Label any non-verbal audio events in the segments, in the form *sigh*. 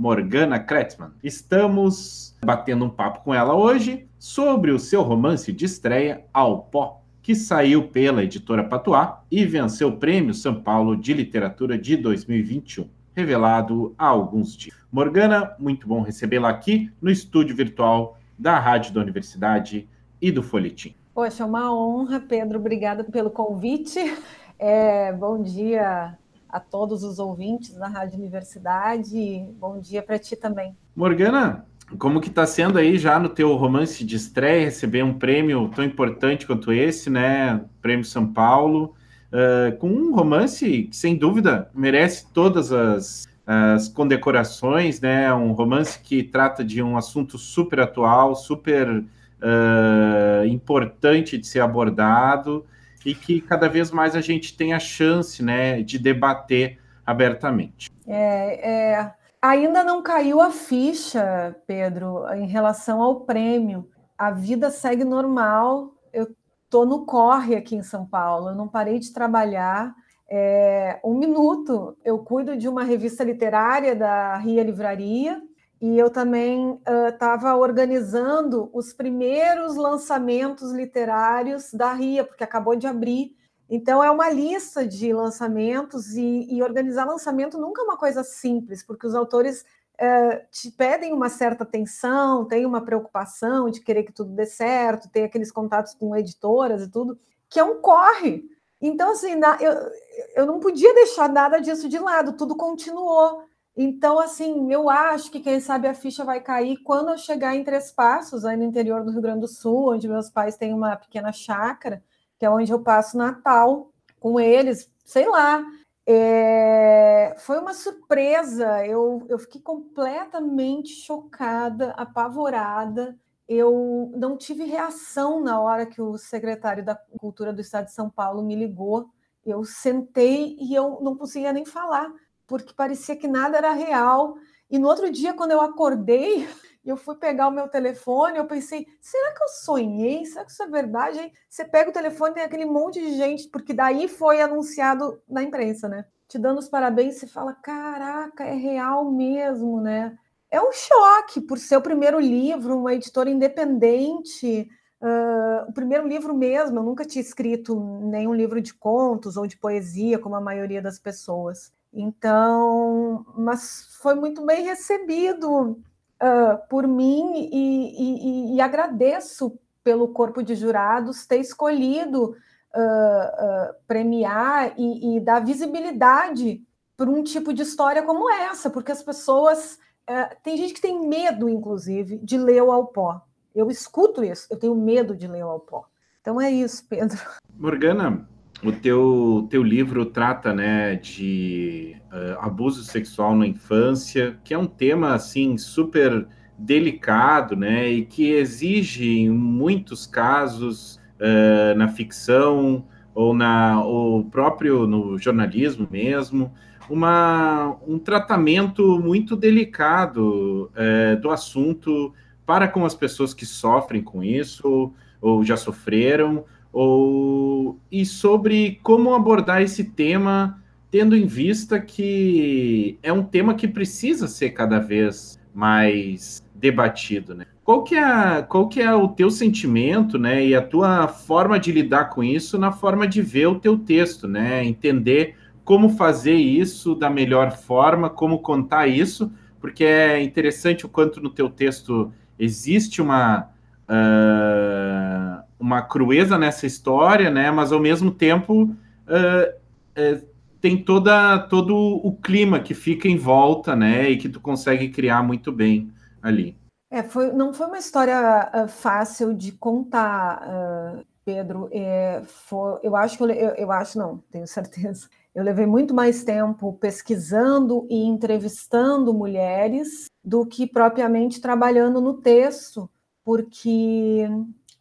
Morgana Kretzmann. Estamos batendo um papo com ela hoje sobre o seu romance de estreia, Ao Pó, que saiu pela editora Patuá e venceu o Prêmio São Paulo de Literatura de 2021, revelado há alguns dias. Morgana, muito bom recebê-la aqui no estúdio virtual da Rádio da Universidade e do Folhetim. Poxa, uma honra, Pedro. Obrigada pelo convite. É, bom dia a todos os ouvintes da Rádio Universidade. Bom dia para ti também. Morgana, como que está sendo aí já no teu romance de estreia receber um prêmio tão importante quanto esse, né? Prêmio São Paulo, uh, com um romance que sem dúvida merece todas as, as condecorações, né? Um romance que trata de um assunto super atual, super uh, importante de ser abordado e que cada vez mais a gente tem a chance né, de debater abertamente. É, é, ainda não caiu a ficha, Pedro, em relação ao prêmio. A vida segue normal. Eu estou no corre aqui em São Paulo, eu não parei de trabalhar. É, um minuto, eu cuido de uma revista literária da Ria Livraria, e eu também estava uh, organizando os primeiros lançamentos literários da RIA, porque acabou de abrir. Então, é uma lista de lançamentos, e, e organizar lançamento nunca é uma coisa simples, porque os autores uh, te pedem uma certa atenção, tem uma preocupação de querer que tudo dê certo, tem aqueles contatos com editoras e tudo, que é um corre. Então, assim, eu, eu não podia deixar nada disso de lado, tudo continuou. Então, assim, eu acho que quem sabe a ficha vai cair quando eu chegar em Três Passos, aí no interior do Rio Grande do Sul, onde meus pais têm uma pequena chácara, que é onde eu passo Natal com eles, sei lá. É... Foi uma surpresa, eu, eu fiquei completamente chocada, apavorada. Eu não tive reação na hora que o secretário da Cultura do Estado de São Paulo me ligou. Eu sentei e eu não conseguia nem falar porque parecia que nada era real. E no outro dia, quando eu acordei, *laughs* eu fui pegar o meu telefone, eu pensei, será que eu sonhei? Será que isso é verdade? Aí você pega o telefone, tem aquele monte de gente, porque daí foi anunciado na imprensa, né? Te dando os parabéns, você fala, caraca, é real mesmo, né? É um choque por ser o primeiro livro, uma editora independente, uh, o primeiro livro mesmo. Eu nunca tinha escrito nenhum livro de contos ou de poesia, como a maioria das pessoas. Então, mas foi muito bem recebido uh, por mim e, e, e, agradeço pelo corpo de jurados ter escolhido uh, uh, premiar e, e, dar visibilidade para um tipo de história como essa, porque as pessoas. tem gente que tem medo, inclusive, de ler o Alpó. Eu escuto isso, eu tenho medo de ler o Alpó. Então é isso, Pedro. Morgana, o teu, teu livro trata né, de uh, abuso sexual na infância, que é um tema assim super delicado, né, e que exige em muitos casos uh, na ficção ou na ou próprio no jornalismo mesmo uma, um tratamento muito delicado uh, do assunto para com as pessoas que sofrem com isso ou já sofreram ou, e sobre como abordar esse tema, tendo em vista que é um tema que precisa ser cada vez mais debatido, né? Qual que é, qual que é o teu sentimento, né, e a tua forma de lidar com isso na forma de ver o teu texto, né? Entender como fazer isso da melhor forma, como contar isso, porque é interessante o quanto no teu texto existe uma uh, uma crueza nessa história, né? Mas ao mesmo tempo uh, uh, tem toda todo o clima que fica em volta, né? E que tu consegue criar muito bem ali. É, foi, não foi uma história uh, fácil de contar, Pedro. É, foi, eu acho que eu, eu, eu, acho não, tenho *laughs* certeza. Eu levei muito mais tempo pesquisando e entrevistando mulheres do que propriamente trabalhando no texto, porque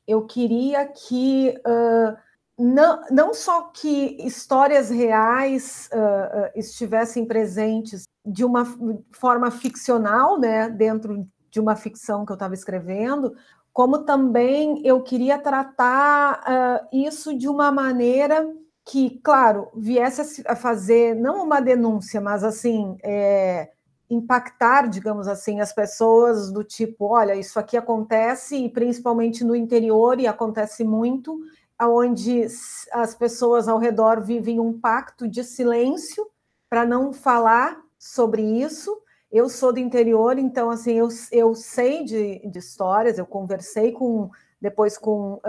eu queria que uh, não, não só que histórias reais uh, uh, estivessem presentes de uma forma ficcional, né, dentro de uma ficção que eu estava escrevendo, como também eu queria tratar isso de uma maneira que, claro, viesse a fazer não uma denúncia, mas assim é, impactar, digamos assim, as pessoas do tipo, olha, isso aqui acontece e principalmente no interior e acontece muito, aonde as pessoas ao redor vivem um pacto de silêncio para não falar sobre isso. Eu sou do interior, então assim eu, eu sei de, de histórias. Eu conversei com depois com uh,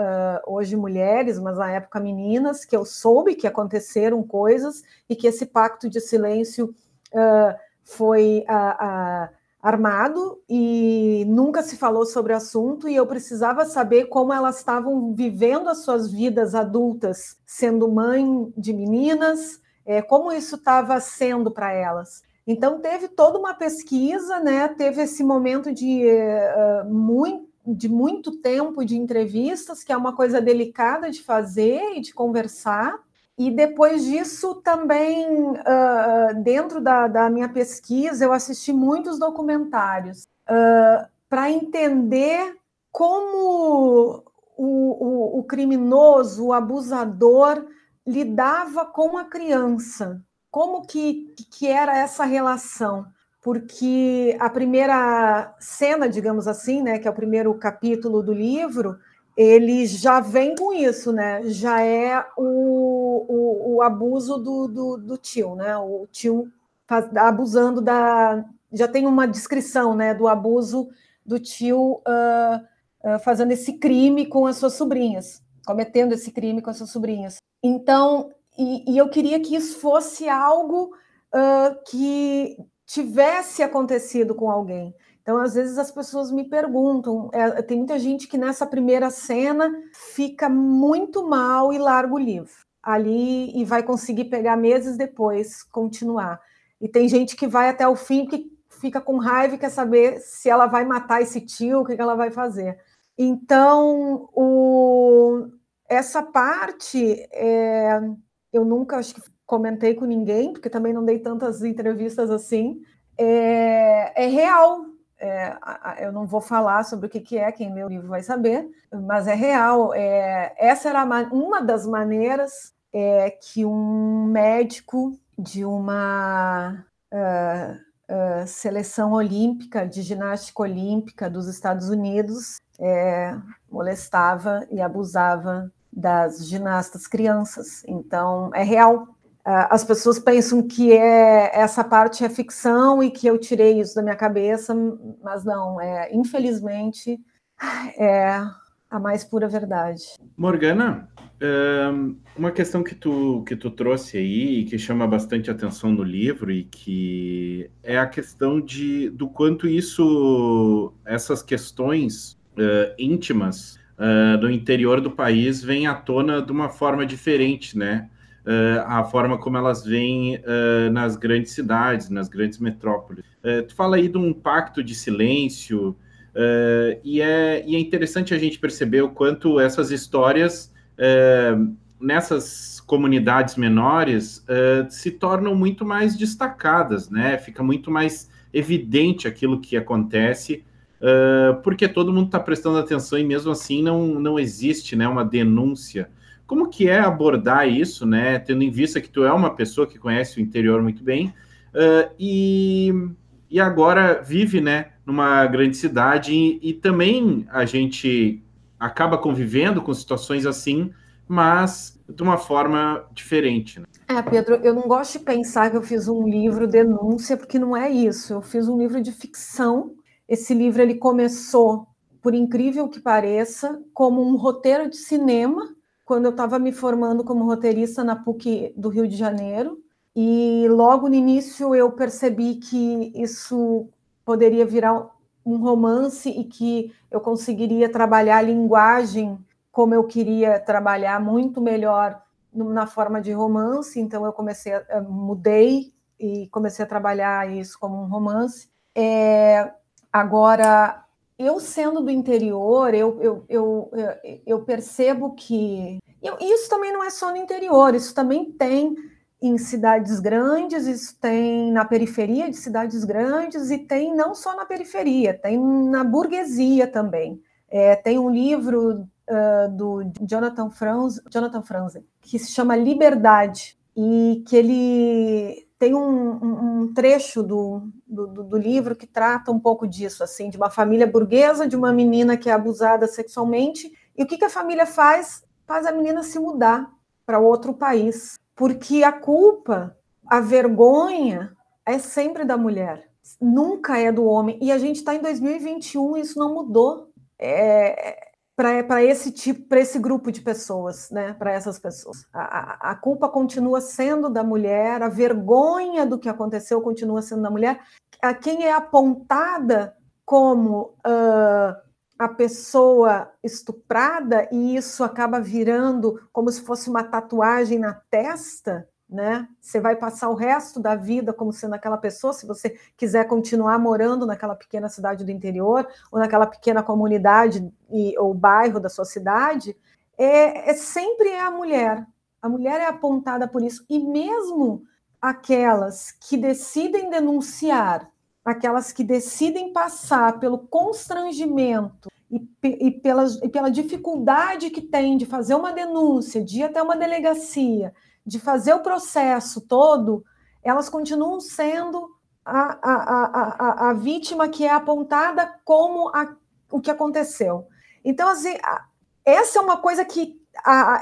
hoje mulheres, mas na época meninas, que eu soube que aconteceram coisas e que esse pacto de silêncio uh, foi uh, armado e nunca se falou sobre o assunto e eu precisava saber como elas estavam vivendo as suas vidas adultas, sendo mãe de meninas, é, como isso estava sendo para elas. Então teve toda uma pesquisa, né? Teve esse momento de uh, muito de muito tempo de entrevistas, que é uma coisa delicada de fazer e de conversar. E depois disso, também, uh, dentro da, da, minha pesquisa, eu assisti muitos documentários uh, para entender como o, o, o criminoso, o abusador, lidava com a criança. Como que, que era essa relação? porque a primeira cena, digamos assim, né, que é o primeiro capítulo do livro, ele já vem com isso, né? Já é o, o, o abuso do, do, do, tio, né? O tio faz, abusando da. Já tem uma descrição, né, do abuso do tio uh, uh, fazendo esse crime com as suas sobrinhas, cometendo esse crime com as suas sobrinhas. Então, e, e eu queria que isso fosse algo uh, que tivesse acontecido com alguém. Então, às vezes as pessoas me perguntam, é, tem muita gente que nessa primeira cena fica muito mal e larga o livro ali e vai conseguir pegar meses depois, continuar. E tem gente que vai até o fim que fica com raiva e quer saber se ela vai matar esse tio, o que, ela vai fazer. Então, o, essa parte é, eu nunca acho que comentei com ninguém, porque também não dei tantas entrevistas assim, é, é real. É, eu não vou falar sobre o que, é, quem o livro vai saber, mas é real. É, essa era uma das maneiras é, que um médico de uma uh, uh, seleção olímpica, de ginástica olímpica dos Estados Unidos, é, molestava e abusava das ginastas crianças. Então, é real. Ah, as pessoas pensam que é essa parte é ficção e que eu tirei isso da minha cabeça, mas não, é infelizmente é a mais pura verdade. Morgana, uma questão que tu, que tu trouxe aí e que chama bastante atenção no livro e que é a questão de do quanto isso, essas questões uh, íntimas uh, do interior do país vêm à tona de uma forma diferente, né? Uh, a forma como elas vêm uh, nas grandes cidades, nas grandes metrópoles. Uh, tu fala aí de um pacto de silêncio, e, é, e é interessante a gente perceber o quanto essas histórias nessas comunidades menores se tornam muito mais destacadas, né? Fica muito mais evidente aquilo que acontece, porque todo mundo está prestando atenção e mesmo assim não, não existe né, uma denúncia como que é abordar isso, né? Tendo em vista que tu é uma pessoa que conhece o interior muito bem uh, e, e agora vive, né, numa grande cidade e, e também a gente acaba convivendo com situações assim, mas de uma forma diferente. Né? É, Pedro, eu não gosto de pensar que eu fiz um livro denúncia, porque não é isso. Eu fiz um livro de ficção. Esse livro ele começou, por incrível que pareça, como um roteiro de cinema quando eu estava me formando como roteirista na PUC do Rio de Janeiro. E logo no início eu percebi que isso poderia virar um romance e que eu conseguiria trabalhar a linguagem como eu queria trabalhar muito melhor na forma de romance, então eu comecei, a, mudei e comecei a trabalhar isso como um romance. É, agora, eu sendo do interior, eu, eu, eu, eu percebo que. Eu, isso também não é só no interior, isso também tem em cidades grandes, isso tem na periferia de cidades grandes e tem não só na periferia, tem na burguesia também. É, tem um livro uh, do Jonathan Franzen, Jonathan Franzen que se chama Liberdade e que ele tem um, um trecho do, do, do, livro que trata um pouco disso, assim, de uma família burguesa, de uma menina que é abusada sexualmente, e o que, que a família faz? Faz a menina se mudar para outro país, porque a culpa, a vergonha é sempre da mulher, nunca é do homem, e a gente está em 2021 e isso não mudou. É, para esse tipo, para esse grupo de pessoas, né? Para essas pessoas, a, a, culpa continua sendo da mulher, a vergonha do que aconteceu continua sendo da mulher. A quem é apontada como uh, a pessoa estuprada e isso acaba virando como se fosse uma tatuagem na testa, né? Você vai passar o resto da vida como sendo aquela pessoa, se você quiser continuar morando naquela pequena cidade do interior ou naquela pequena comunidade e, ou bairro da sua cidade, é, é sempre é a mulher. A mulher é apontada por isso e mesmo aquelas que decidem denunciar, aquelas que decidem passar pelo constrangimento e, e, pela, e pela dificuldade que tem de fazer uma denúncia, de ir até uma delegacia, de fazer o processo todo, elas continuam sendo a, a, a, a, vítima que é apontada como a, o que aconteceu. Então, assim, essa é uma coisa que.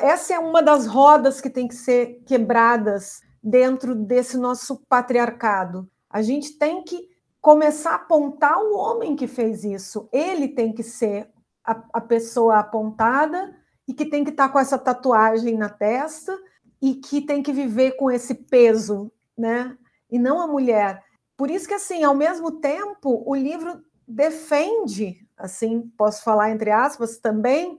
essa é uma das rodas que tem que ser quebradas dentro desse nosso patriarcado. A gente tem que começar a apontar o homem que fez isso. Ele tem que ser a, a pessoa apontada e que tem que estar com essa tatuagem na testa e que tem que viver com esse peso, né? E não a mulher. Por isso que assim, ao mesmo tempo, o livro defende, assim, posso falar entre aspas também,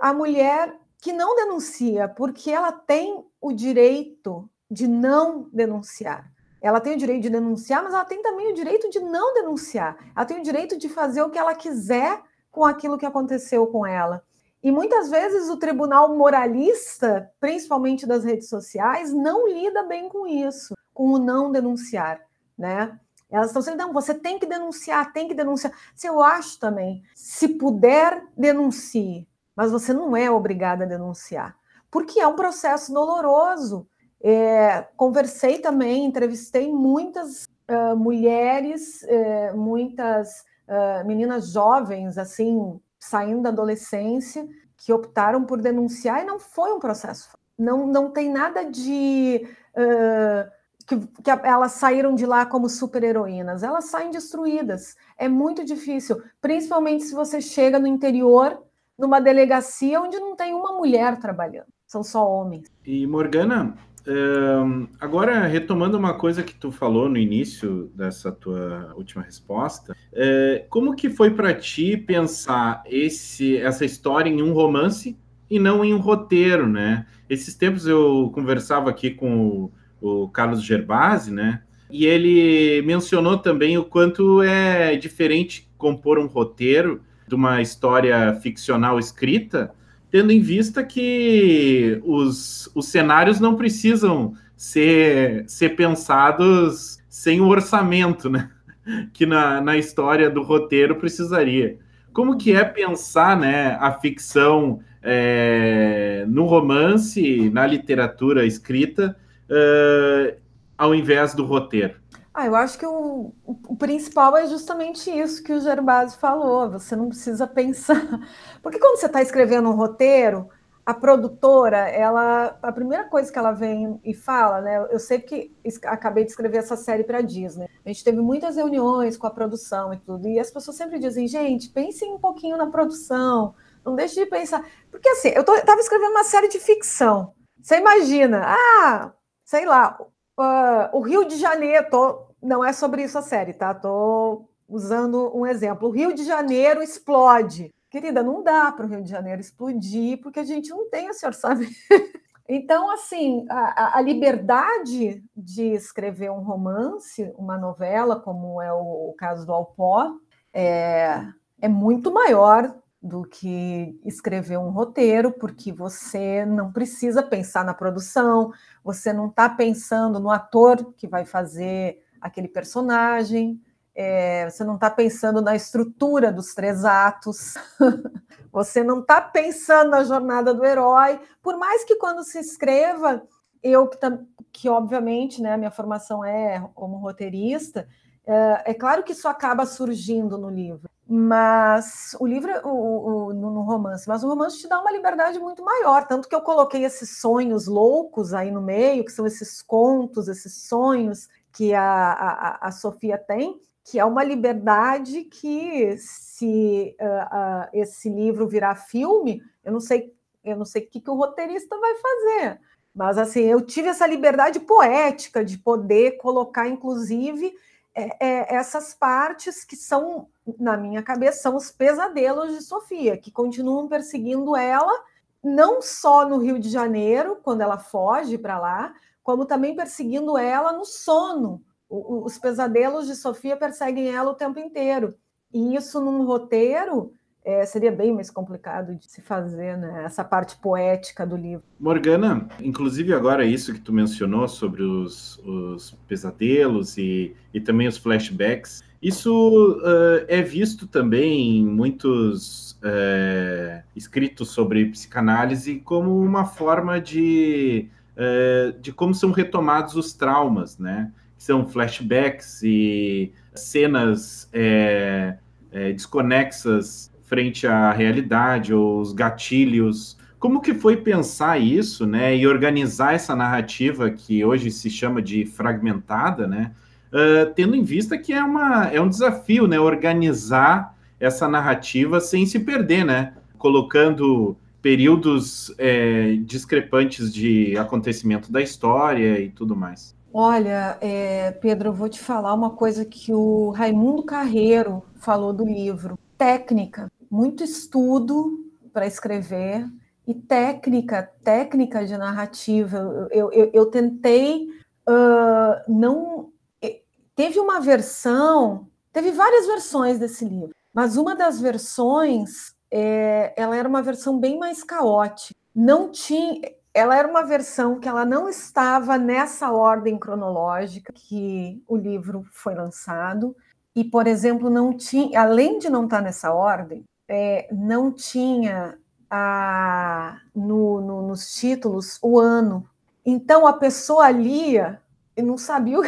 a mulher que não denuncia, porque ela tem o direito de não denunciar. Ela tem o direito de denunciar, mas ela tem também o direito de não denunciar. Ela tem o direito de fazer o que ela quiser com aquilo que aconteceu com ela. E muitas vezes o tribunal moralista, principalmente das redes sociais, não lida bem com isso, com o não denunciar, né? Elas estão sempre, não, você tem que denunciar, tem que denunciar. Se eu acho também, se puder, denuncie, mas você não é obrigada a denunciar, porque é um processo doloroso. É, conversei também, entrevistei muitas uh, mulheres, uh, muitas uh, meninas jovens, assim, saindo da adolescência, que optaram por denunciar e não foi um processo. Não, não tem nada de. Uh, que, que elas saíram de lá como super-heroínas. Elas saem destruídas. É muito difícil, principalmente se você chega no interior, numa delegacia onde não tem uma mulher trabalhando, são só homens. E Morgana, agora, retomando uma coisa que tu falou no início dessa tua última resposta, é, como que foi para ti pensar esse, essa história em um romance e não em um roteiro, né? Esses tempos eu conversava aqui com o, o Carlos Gerbasi, né? E ele mencionou também o quanto é diferente compor um roteiro de uma história ficcional escrita tendo em vista que os, os cenários não precisam ser, ser pensados sem o orçamento, né? *laughs* Que na, na história do roteiro precisaria. Como que é pensar né, a ficção é, no romance, na literatura escrita, é, ao invés do roteiro? Ah, eu acho que o, o, principal é justamente isso que o Gerbasi falou. Você não precisa pensar. *laughs* Porque quando você está escrevendo um roteiro, a produtora, ela, a primeira coisa que ela vem e fala, né? Eu sei que acabei de escrever essa série para a Disney. A gente teve muitas reuniões com a produção e tudo, e as pessoas sempre dizem, gente, pensem um pouquinho na produção, não deixe de pensar. Porque assim, eu estava escrevendo uma série de ficção. Você imagina, ah, sei lá, uh, o Rio de Janeiro, tô, não é sobre isso a série, tá? Tô usando um exemplo. O Rio de Janeiro explode. Querida, não dá para o Rio de Janeiro explodir, porque a gente não tem esse orçamento. *laughs* Então, assim, a, a, liberdade de escrever um romance, uma novela, como é o, o caso do Alpó, é, é muito maior do que escrever um roteiro, porque você não precisa pensar na produção, você não está pensando no ator que vai fazer aquele personagem, é, você não está pensando na estrutura dos três atos, *laughs* você não está pensando na jornada do herói, por mais que quando se escreva, eu que, que obviamente, né, minha formação é como roteirista, é, é claro que isso acaba surgindo no livro, mas o livro, o, o, no romance, mas o romance te dá uma liberdade muito maior, tanto que eu coloquei esses sonhos loucos aí no meio, que são esses contos, esses sonhos que a, a, a Sofia tem, que é uma liberdade que, se uh, uh, esse livro virar filme, eu não sei, eu não sei o que, que o roteirista vai fazer. Mas assim, eu tive essa liberdade poética de poder colocar, inclusive, é, é, essas partes que são, na minha cabeça, são os pesadelos de Sofia, que continuam perseguindo ela, não só no Rio de Janeiro, quando ela foge para lá, como também perseguindo ela no sono, os pesadelos de Sofia perseguem ela o tempo inteiro. E isso num roteiro é, seria bem mais complicado de se fazer, né? Essa parte poética do livro. Morgana, inclusive agora isso que tu mencionou sobre os, os pesadelos e, e também os flashbacks, isso uh, é visto também em muitos uh, escritos sobre psicanálise como uma forma de, uh, de como são retomados os traumas, né? são flashbacks e cenas é, é, desconexas frente à realidade, ou os gatilhos. Como que foi pensar isso, né, e organizar essa narrativa que hoje se chama de fragmentada, né, uh, tendo em vista que é, uma, é um desafio, né, organizar essa narrativa sem se perder, né, colocando períodos é, discrepantes de acontecimento da história e tudo mais. Olha, é, Pedro, eu vou te falar uma coisa que o Raimundo Carreiro falou do livro. Técnica, muito estudo para escrever e técnica, técnica de narrativa. Eu, eu, eu tentei uh, não. Teve uma versão, teve várias versões desse livro, mas uma das versões, é, ela era uma versão bem mais caótica. Não tinha, ela era uma versão que ela não estava nessa ordem cronológica que o livro foi lançado e, por exemplo, não tinha, além de não estar nessa ordem, é, não tinha a, no, no, nos títulos o ano. Então a pessoa lia e não sabia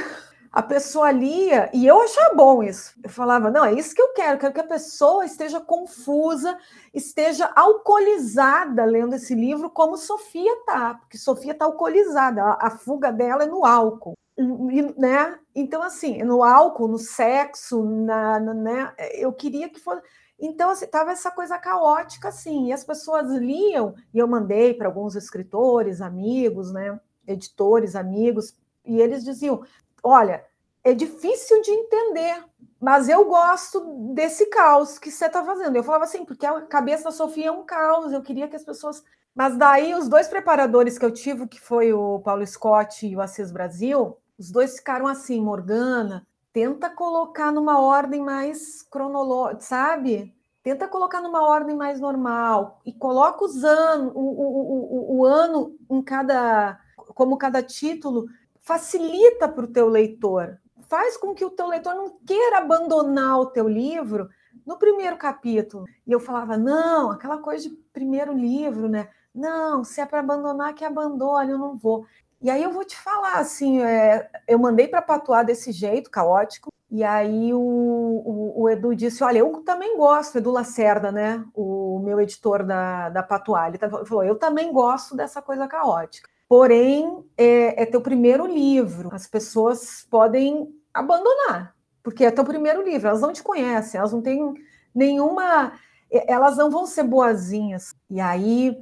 a pessoa lia e eu achava bom isso. Eu falava, não, é isso que eu quero, quero que a pessoa esteja confusa, esteja alcoolizada lendo esse livro, como Sofia tá, porque Sofia tá alcoolizada, a, a fuga dela é no álcool. E, né? Então, assim, no álcool, no sexo, na, na né? Eu queria que fosse. Então, assim, tava essa coisa caótica, assim, e as pessoas liam, e eu mandei para alguns escritores, amigos, né? Editores, amigos, e eles diziam: olha, é difícil de entender, mas eu gosto desse caos que você está fazendo. Eu falava assim, porque a cabeça da Sofia é um caos, eu queria que as pessoas. Mas daí os dois preparadores que eu tive, que foi o Paulo Scott e o Assis Brasil, os dois ficaram assim, Morgana, tenta colocar numa ordem mais cronológica, sabe? Tenta colocar numa ordem mais normal e coloca os anos, o, o, o, o ano em cada, como cada título, facilita para o teu leitor, faz com que o teu leitor não queira abandonar o teu livro no primeiro capítulo. E eu falava, não, aquela coisa de primeiro livro, né? Não, se é para abandonar, que abandone, eu não vou. E aí eu vou te falar, assim, é, eu mandei para patuar desse jeito, caótico, e aí o, o, o, Edu disse, olha, eu também gosto, Edu Lacerda, né, o meu editor da, da Patuá, ele falou, eu também gosto dessa coisa caótica porém é, é teu primeiro livro. As pessoas podem abandonar, porque é teu primeiro livro, elas não te conhecem, elas não têm nenhuma. Elas não vão ser boazinhas. E aí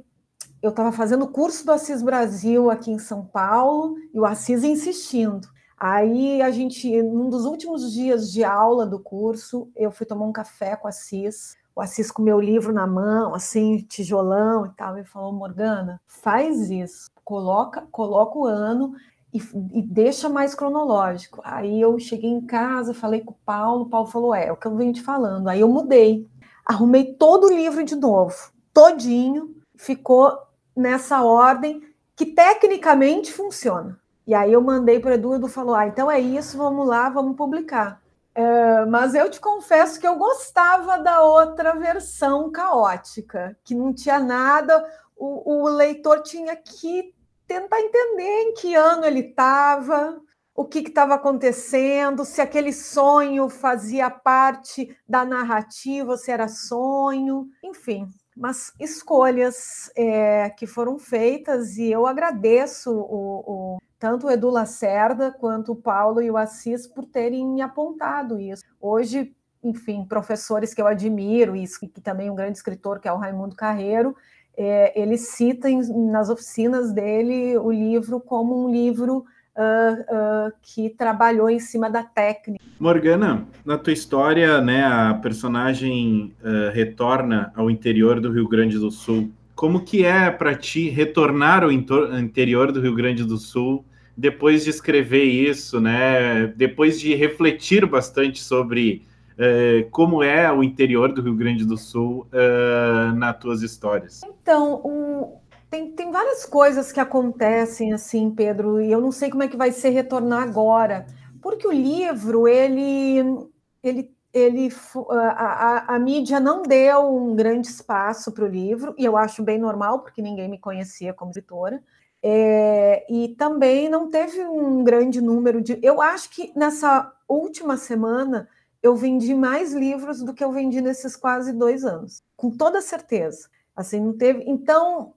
eu estava fazendo o curso do Assis Brasil aqui em São Paulo e o Assis insistindo. Aí a gente, num dos últimos dias de aula do curso, eu fui tomar um café com o Assis o Assis com meu livro na mão, assim, tijolão e tal, e falou: Morgana, faz isso coloca, coloca o ano e, e, deixa mais cronológico. Aí eu cheguei em casa, falei com o Paulo, o Paulo falou: é, é o que eu venho te falando. Aí eu mudei, arrumei todo o livro de novo, todinho, ficou nessa ordem que tecnicamente funciona. E aí eu mandei para o Edu, Edu falou: ah, então é isso, vamos lá, vamos publicar. É, mas eu te confesso que eu gostava da outra versão caótica, que não tinha nada, o, o leitor tinha que tentar entender em que ano ele estava, o que estava acontecendo, se aquele sonho fazia parte da narrativa, se era sonho, enfim, mas escolhas é, que foram feitas e eu agradeço o, o, tanto o Edu Lacerda quanto o Paulo e o Assis por terem me apontado isso. Hoje, enfim, professores que eu admiro e que também um grande escritor que é o Raimundo Carreiro, é, ele cita em, nas oficinas dele o livro como um livro uh, uh, que trabalhou em cima da técnica. Morgana, na tua história, né, a personagem uh, retorna ao interior do Rio Grande do Sul. Como que é para ti retornar ao interior do Rio Grande do Sul depois de escrever isso, né? Depois de refletir bastante sobre é, como é o interior do Rio Grande do Sul uh, nas tuas histórias? Então, um, tem, tem várias coisas que acontecem assim, Pedro, e eu não sei como é que vai ser retornar agora, porque o livro, ele, ele, ele a, a, a mídia não deu um grande espaço para o livro, e eu acho bem normal, porque ninguém me conhecia como escritora. É, e também não teve um grande número de. Eu acho que nessa última semana eu vendi mais livros do que eu vendi nesses quase dois anos, com toda certeza. Assim, não teve. Então,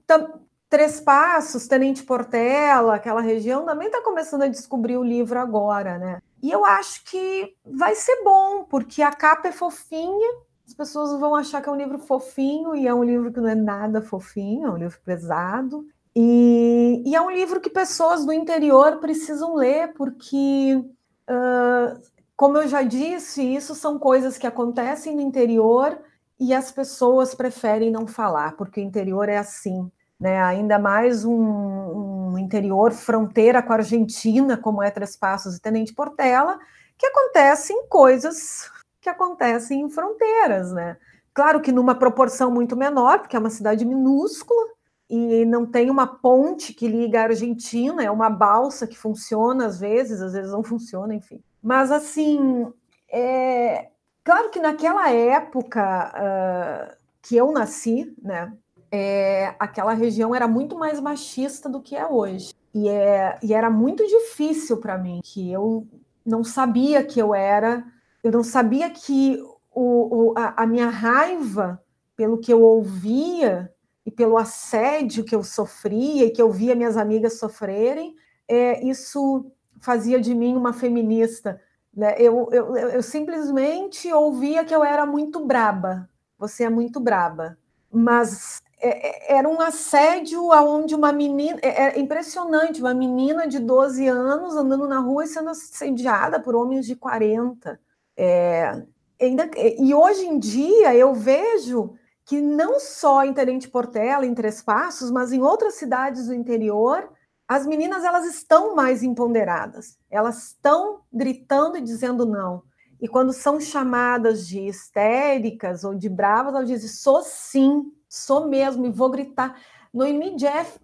Três Passos, Tenente Portela, aquela região, também está começando a descobrir o livro agora, né? E eu acho que vai ser bom, porque a capa é fofinha, as pessoas vão achar que é um livro fofinho, e é um livro que não é nada fofinho, é um livro pesado. E, e é um livro que pessoas do interior precisam ler, porque uh, como eu já disse, isso são coisas que acontecem no interior e as pessoas preferem não falar, porque o interior é assim, né? Ainda mais um, um interior fronteira com a Argentina, como é Três Passos e Tenente Portela, que acontecem coisas que acontecem em fronteiras, né? Claro que numa proporção muito menor, porque é uma cidade minúscula e não tem uma ponte que liga a Argentina, é uma balsa que funciona às vezes, às vezes não funciona, enfim. Mas, assim, é... claro que naquela época uh, que eu nasci, né, é... aquela região era muito mais machista do que é hoje. E, é... e era muito difícil para mim, que eu não sabia que eu era, eu não sabia que o, o, a, a minha raiva pelo que eu ouvia e pelo assédio que eu sofria e que eu via minhas amigas sofrerem, é, isso fazia de mim uma feminista. Né? Eu, eu, eu simplesmente ouvia que eu era muito braba. Você é muito braba. Mas é, é, era um assédio onde uma menina. É, é impressionante, uma menina de 12 anos andando na rua e sendo assediada por homens de 40. É, ainda, e hoje em dia eu vejo que não só em Tenente Portela, em Três Passos, mas em outras cidades do interior, as meninas elas estão mais empoderadas, elas estão gritando e dizendo não. E quando são chamadas de histéricas ou de bravas, elas dizem: sou sim, sou mesmo, e vou gritar. Noemi Jeff,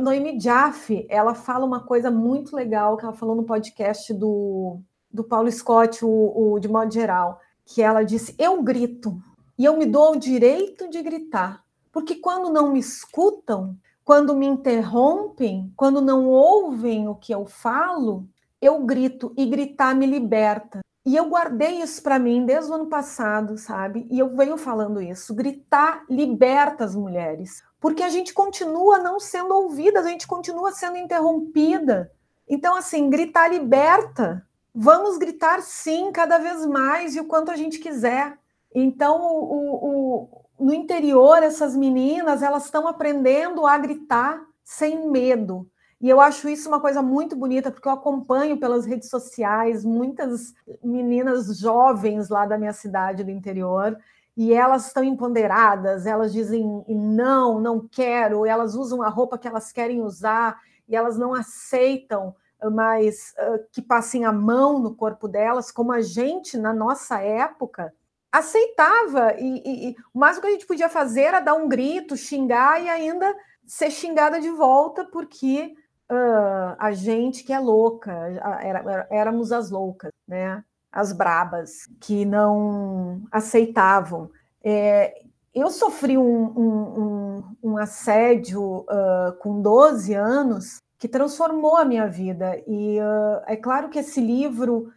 Noemi Jaff, ela fala uma coisa muito legal que ela falou no podcast do, do Paulo Scott, o, o de modo geral, que ela disse: Eu grito e eu me dou o direito de gritar, porque quando não me escutam, quando me interrompem, quando não ouvem o que eu falo, eu grito e gritar me liberta. E eu guardei isso para mim desde o ano passado, sabe? E eu venho falando isso. Gritar liberta as mulheres, porque a gente continua não sendo ouvida, a gente continua sendo interrompida. Então, assim, gritar liberta. Vamos gritar sim, cada vez mais e o quanto a gente quiser. Então, o, o, no interior, essas meninas, elas estão aprendendo a gritar sem medo. E eu acho isso uma coisa muito bonita, porque eu acompanho pelas redes sociais muitas meninas jovens lá da minha cidade do interior, e elas estão empoderadas, elas dizem não, não quero, elas usam a roupa que elas querem usar, e elas não aceitam mais uh, que passem a mão no corpo delas, como a gente, na nossa época, aceitava. E, e, e o mais que a gente podia fazer era dar um grito, xingar e ainda ser xingada de volta, porque uh, a gente que é louca, era, éramos as loucas, né? As brabas, que não aceitavam. É, eu sofri um, um, um, um assédio uh, com 12 anos que transformou a minha vida. E uh, é claro que esse livro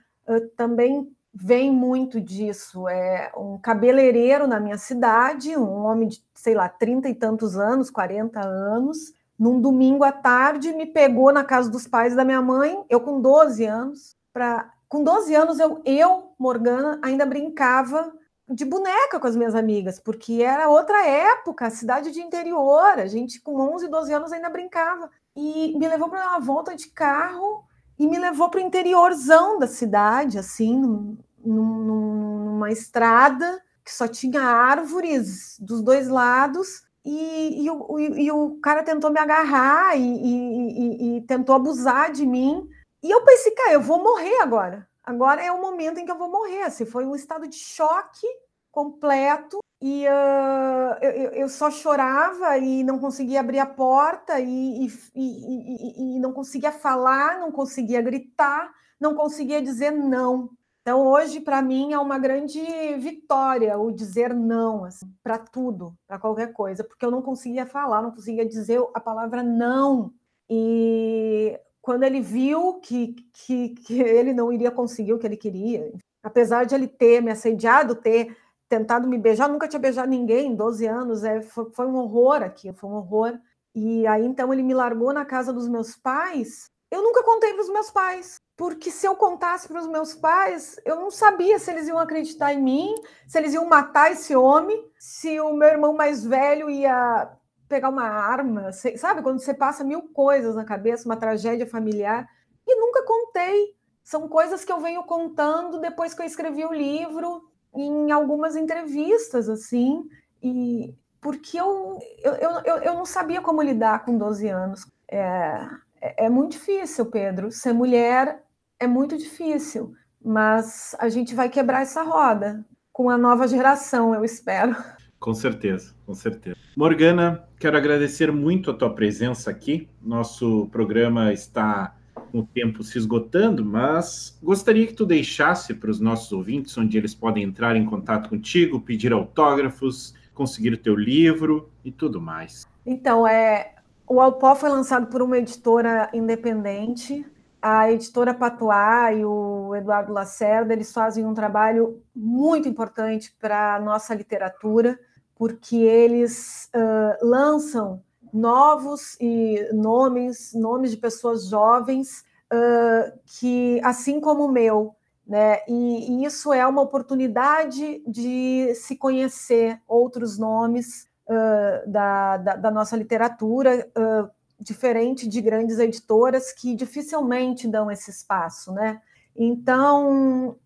também vem muito disso. É um cabeleireiro na minha cidade, um homem de, sei lá, trinta e tantos anos, 40 anos, num domingo à tarde, me pegou na casa dos pais da minha mãe, eu com 12 anos, para com 12 anos eu, eu, Morgana, ainda brincava de boneca com as minhas amigas, porque era outra época, cidade de interior, a gente com 11, 12 anos ainda brincava e me levou para uma volta de carro e me levou para o interiorzão da cidade, assim, num, numa estrada que só tinha árvores dos dois lados. E, e, o, e o, cara tentou me agarrar e, e, tentou abusar de mim. E eu pensei, cara, eu vou morrer agora. Agora é o momento em que eu vou morrer. Assim, foi um estado de choque completo e uh, eu, eu, só chorava e não conseguia abrir a porta e, e, não conseguia falar, não conseguia gritar, não conseguia dizer não. Então, hoje, para mim, é uma grande vitória o dizer não assim, para tudo, para qualquer coisa, porque eu não conseguia falar, não conseguia dizer a palavra não. E quando ele viu que, que, que ele não iria conseguir o que ele queria, apesar de ele ter me assediado, ter tentado me beijar, nunca tinha beijado ninguém, 12 anos, é, foi, foi, um horror aqui, foi um horror. E aí então ele me largou na casa dos meus pais. Eu nunca contei para os meus pais, porque se eu contasse para os meus pais, eu não sabia se eles iam acreditar em mim, se eles iam matar esse homem, se o meu irmão mais velho ia pegar uma arma, sabe? Quando você passa mil coisas na cabeça, uma tragédia familiar, e nunca contei. São coisas que eu venho contando depois que eu escrevi o livro, em algumas entrevistas, assim, e porque eu, eu, eu, eu não sabia como lidar com 12 anos. É, é, é muito difícil, Pedro. Ser mulher é muito difícil, mas a gente vai quebrar essa roda com a nova geração, eu espero. Com certeza, com certeza. Morgana, quero agradecer muito a tua presença aqui. Nosso programa está com o tempo se esgotando, mas gostaria que tu deixasse para os nossos ouvintes onde eles podem entrar em contato contigo, pedir autógrafos, conseguir o teu livro e tudo mais. Então, é, o Alpó foi lançado por uma editora independente. A editora Patois e o Eduardo Lacerda, eles fazem um trabalho muito importante para a nossa literatura, porque eles uh, lançam novos e nomes, nomes de pessoas jovens uh, que, assim como o meu, né? E, e, isso é uma oportunidade de se conhecer outros nomes uh, da, da, da, nossa literatura, uh, diferente de grandes editoras que dificilmente dão esse espaço, né? Então,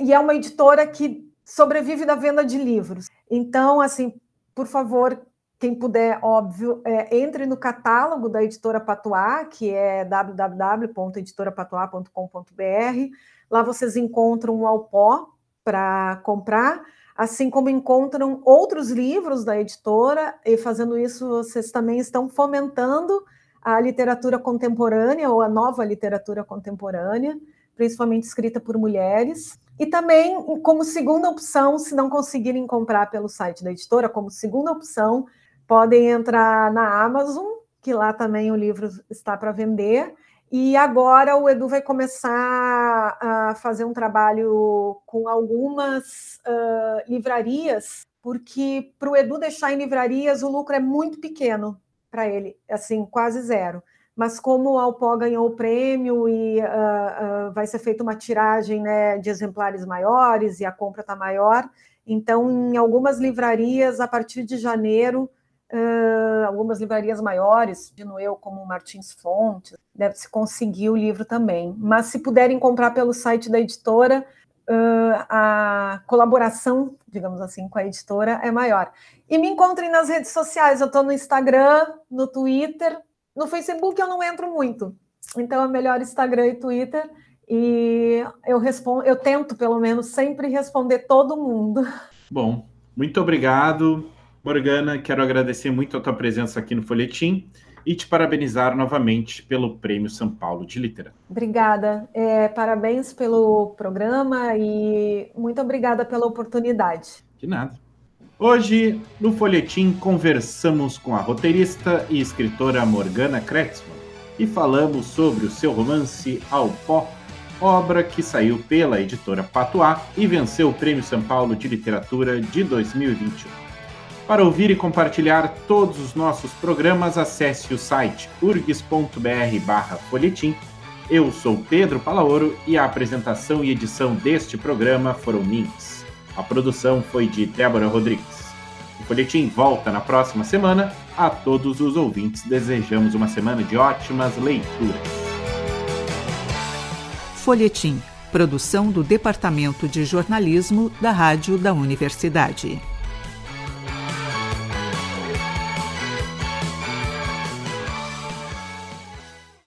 e é uma editora que sobrevive da venda de livros. Então, assim, por favor, quem puder, óbvio, é, entre no catálogo da editora Patois, que é www.editorapatois.com.br. Lá vocês encontram o Alpó para comprar, assim como encontram outros livros da editora, e fazendo isso, vocês também estão fomentando a literatura contemporânea ou a nova literatura contemporânea, principalmente escrita por mulheres. E também, como segunda opção, se não conseguirem comprar pelo site da editora, como segunda opção, podem entrar na Amazon, que lá também o livro está para vender. E agora o Edu vai começar a fazer um trabalho com algumas uh, livrarias, porque para o Edu deixar em livrarias o lucro é muito pequeno para ele, assim, quase zero. Mas como o Alpó ganhou o prêmio e uh, uh, vai ser feita uma tiragem né, de exemplares maiores e a compra está maior, então em algumas livrarias, a partir de janeiro, uh, algumas livrarias maiores, de eu como Martins Fontes, deve-se conseguir o livro também. Mas se puderem comprar pelo site da editora, uh, a colaboração, digamos assim, com a editora é maior. E me encontrem nas redes sociais, eu estou no Instagram, no Twitter, No Facebook eu não entro muito, então é melhor Instagram e Twitter. E eu respondo, eu tento pelo menos sempre responder todo mundo. Bom, muito obrigado, Morgana. Quero agradecer muito a tua presença aqui no Folhetim e te parabenizar novamente pelo Prêmio São Paulo de Literatura. Obrigada. É, parabéns pelo programa e muito obrigada pela oportunidade. De nada. Hoje, no Folhetim, conversamos com a roteirista e escritora Morgana Kretzmann e falamos sobre o seu romance Ao Pó, obra que saiu pela editora Patois e venceu o Prêmio São Paulo de Literatura de 2021. Para ouvir e compartilhar todos os nossos programas, acesse o site urgs.br/folhetim. Eu sou Pedro Palaoro e a apresentação e edição deste programa foram minhas. A produção foi de Débora Rodrigues. O Folhetim volta na próxima semana. A todos os ouvintes desejamos uma semana de ótimas leituras. Folhetim, produção do Departamento de Jornalismo da Rádio da Universidade.